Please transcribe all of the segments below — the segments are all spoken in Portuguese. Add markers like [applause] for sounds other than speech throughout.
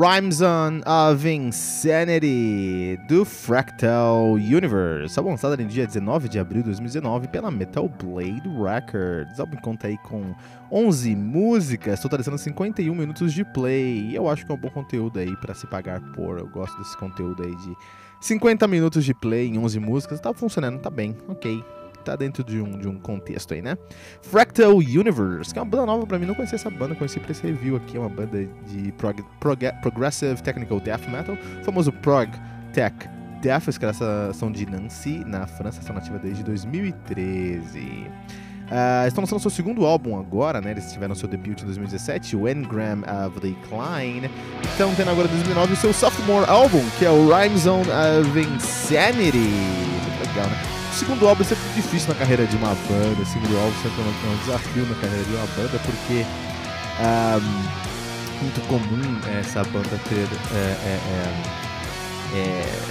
Rhymezone of Insanity do Fractal Universe, álbum lançado em dia 19 de abril de 2019 pela Metal Blade Records. O álbum conta aí com 11 músicas, totalizando 51 minutos de play. E eu acho que é um bom conteúdo aí para se pagar por. Eu gosto desse conteúdo aí de 50 minutos de play em 11 músicas. Tá funcionando, tá bem, ok tá dentro de um, de um contexto aí, né? Fractal Universe, que é uma banda nova pra mim, não conhecia essa banda, conheci pra esse review aqui, é uma banda de prog, prog, Progressive Technical Death Metal, famoso Prog Tech Death, os caras são de Nancy, na França, são nativa desde 2013. Uh, estão lançando seu segundo álbum agora, né? Eles tiveram seu debut em 2017, o Engram of Decline. Estão tendo agora em 2009 o seu sophomore álbum, que é o Rhyme Zone of Insanity. Legal, né? Segundo álbum é sempre difícil na carreira de uma banda. Segundo álbum sempre é um desafio na carreira de uma banda, porque um, muito comum essa banda ter. É, é, é,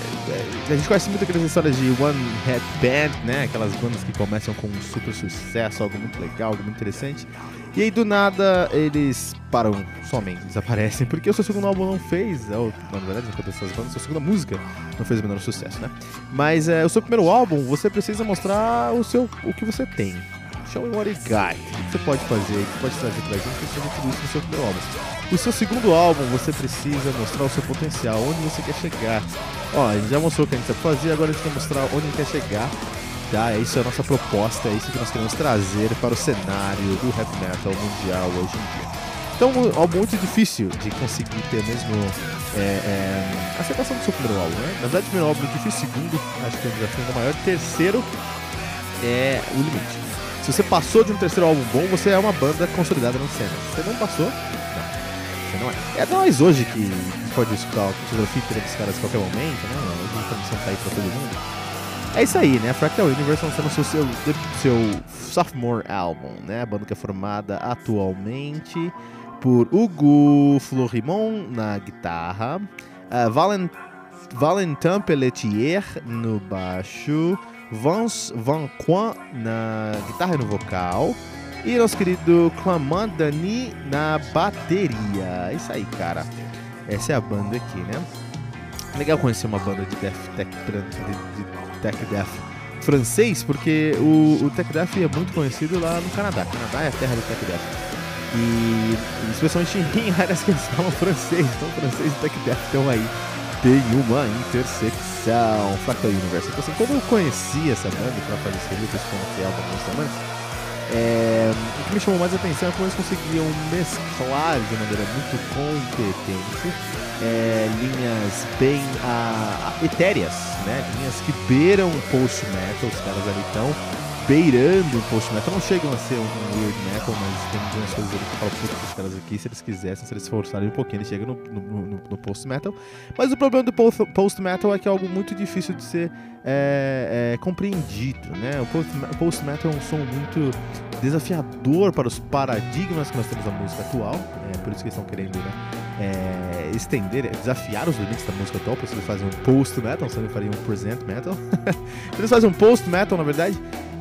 é, a gente conhece muito aquelas histórias de One Head Band, né? Aquelas bandas que começam com um super sucesso, algo muito legal, algo muito interessante. E aí do nada eles param somente, desaparecem, porque o seu segundo álbum não fez, ou, na verdade, enquanto essas bandas, sua segunda música não fez o menor sucesso, né? Mas é, o seu primeiro álbum, você precisa mostrar o seu o que você tem. Show me what you got. O que você pode fazer, o que pode trazer pra gente, você tudo isso no seu primeiro álbum. O seu segundo álbum, você precisa mostrar o seu potencial, onde você quer chegar. Ó, a gente já mostrou o que a gente sabe fazer, agora a gente quer mostrar onde quer chegar tá? Isso é a nossa proposta, é isso que nós queremos trazer para o cenário do heavy metal mundial hoje em dia. Então, é muito difícil de conseguir ter mesmo é, é, a aceitação do seu primeiro álbum, né? Na verdade, o primeiro álbum é difícil, segundo, acho que é um desafio ainda maior. Terceiro é o limite. Se você passou de um terceiro álbum bom, você é uma banda consolidada na cena. Se você não passou, não. Você não é. É nós hoje que pode escutar a fotografia dos caras a qualquer momento, né? A informação tá aí pra todo mundo. É isso aí, né? Fractal Universe lançando seu, seu, seu sophomore album, né? A banda que é formada atualmente por Hugo Florimon na guitarra, uh, Valent, Valentin Pelletier no baixo, Vance Van Quan na guitarra e no vocal, e nosso querido Clamant Dani na bateria. Isso aí, cara. Essa é a banda aqui, né? Legal conhecer uma banda de death tech de, de Tech Death francês, porque o, o Tech Death é muito conhecido lá no Canadá. O Canadá é a terra do Tech Death. E especialmente em áreas que falam francês, então francês e Tech Death estão aí. Tem uma intersecção. Fractal Universe. Então, assim, quando eu conheci essa banda para fazer esse review, que eu há algumas semanas, é, o que me chamou mais a atenção é como eles conseguiam mesclar de maneira muito competente é, linhas bem a, a, etéreas, né? Linhas que beiram post-metal, os caras ali estão beirando o post-metal. Não chegam a ser um weird metal, mas tem algumas coisas ali que falo, putz, os caras aqui, se eles quisessem, se eles forçarem um pouquinho, eles chegam no, no, no, no post-metal. Mas o problema do post-metal é que é algo muito difícil de ser é, é, compreendido, né? O post-metal é um som muito desafiador para os paradigmas que nós temos na música atual, é por isso que eles estão querendo, né? É, estender, desafiar os limites da música atual, por isso eles fazem um post-metal, senão eles fariam um present metal. [laughs] eles fazem um post-metal, na verdade,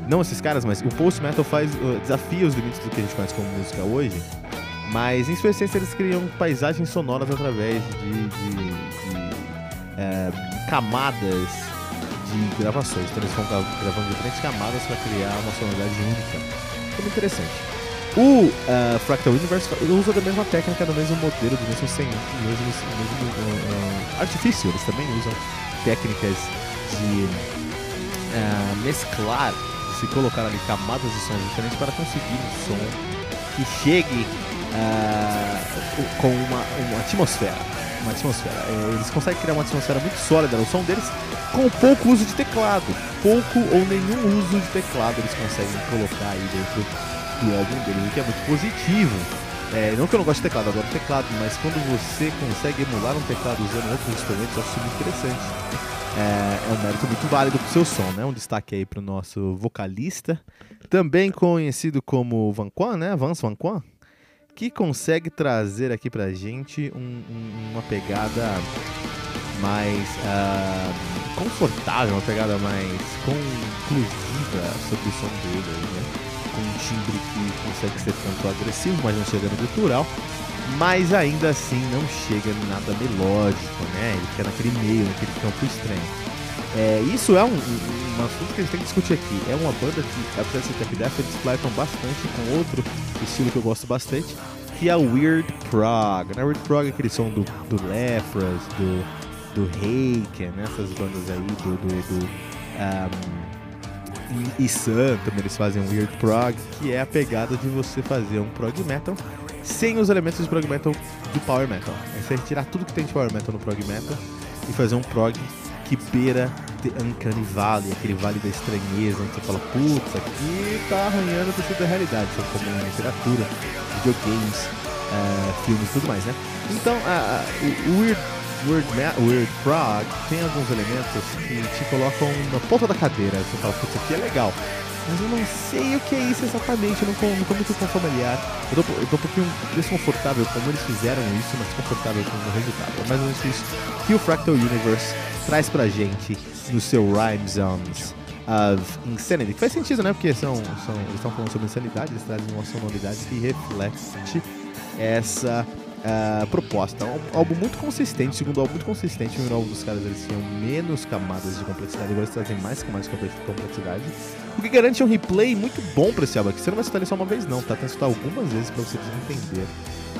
não esses caras, mas o post metal faz uh, desafia os limites do que a gente conhece como música hoje. Mas em sua essência eles criam paisagens sonoras através de, de, de é, camadas de gravações. Então eles vão gravando diferentes camadas para criar uma sonoridade única. Muito interessante. O uh, Fractal Universe usa da mesma técnica, do mesmo modelo, do mesmo, sem, mesmo, mesmo uh, artifício. Eles também usam técnicas de uh, mesclar, se colocar ali camadas de sons diferentes para conseguir um som que chegue com uma, uma atmosfera. Uma atmosfera. É, eles conseguem criar uma atmosfera muito sólida no som deles com pouco uso de teclado. Pouco ou nenhum uso de teclado eles conseguem colocar aí dentro do álbum dele, o que é muito positivo. É, não que eu não goste de teclado, adoro teclado, mas quando você consegue emular um teclado usando outros instrumentos, eu acho muito interessante. É, é um mérito muito válido pro seu som, né? Um destaque aí pro nosso vocalista, também conhecido como Van Quan, né? Vance Van Quan, que consegue trazer aqui pra gente um, um, uma pegada mais uh, confortável, uma pegada mais conclusiva sobre o som dele, né? com um timbre que consegue ser tanto agressivo, mas não chega no gutural, mas ainda assim não chega nada melódico, né? Ele fica naquele meio, naquele campo estranho. É, isso é um, um, assunto que a gente tem que discutir aqui. É uma banda que, apesar de ser tech death, eles flertam bastante com outro estilo que eu gosto bastante, que é o Weird Prog. Né? Weird Prog é aquele som do, do Lepras, do, do Haken, né? essas bandas aí, do, do, do um, e também eles fazem um Weird Prog, que é a pegada de você fazer um prog metal sem os elementos de prog metal do power metal. É você tudo que tem de power metal no prog metal e fazer um prog que beira The Uncanny Valley, aquele vale da estranheza, onde você fala, putz, aqui tá arranhando tecido da realidade, são como literatura, videogames, uh, filmes e tudo mais, né? Então, uh, o Weird Weird, Weird Prog tem alguns elementos que te colocam na ponta da cadeira. Você fala, putz, aqui é legal. Mas eu não sei o que é isso exatamente, eu não, tô muito familiar. Eu tô, eu tô um pouquinho desconfortável como eles fizeram isso, mas confortável com o resultado. É mais ou menos isso que o Fractal Universe traz pra gente no seu Rhyme Zones of Insanity. Que faz sentido, né? Porque são, são, eles estão falando sobre insanidade, eles trazem uma sonoridade que reflete essa uh, proposta. Um álbum muito consistente, segundo álbum muito consistente. O primeiro álbum dos caras eles tinham menos camadas de complexidade, agora eles trazem mais camadas de complexidade. O que garante um replay muito bom para esse álbum aqui. Você não vai escutar ele só uma vez, não, tá? Tem que escutar algumas vezes para você entender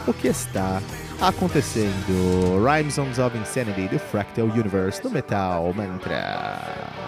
o que está acontecendo. Rhymes on of Insanity do Fractal Universe do Metal Mantra.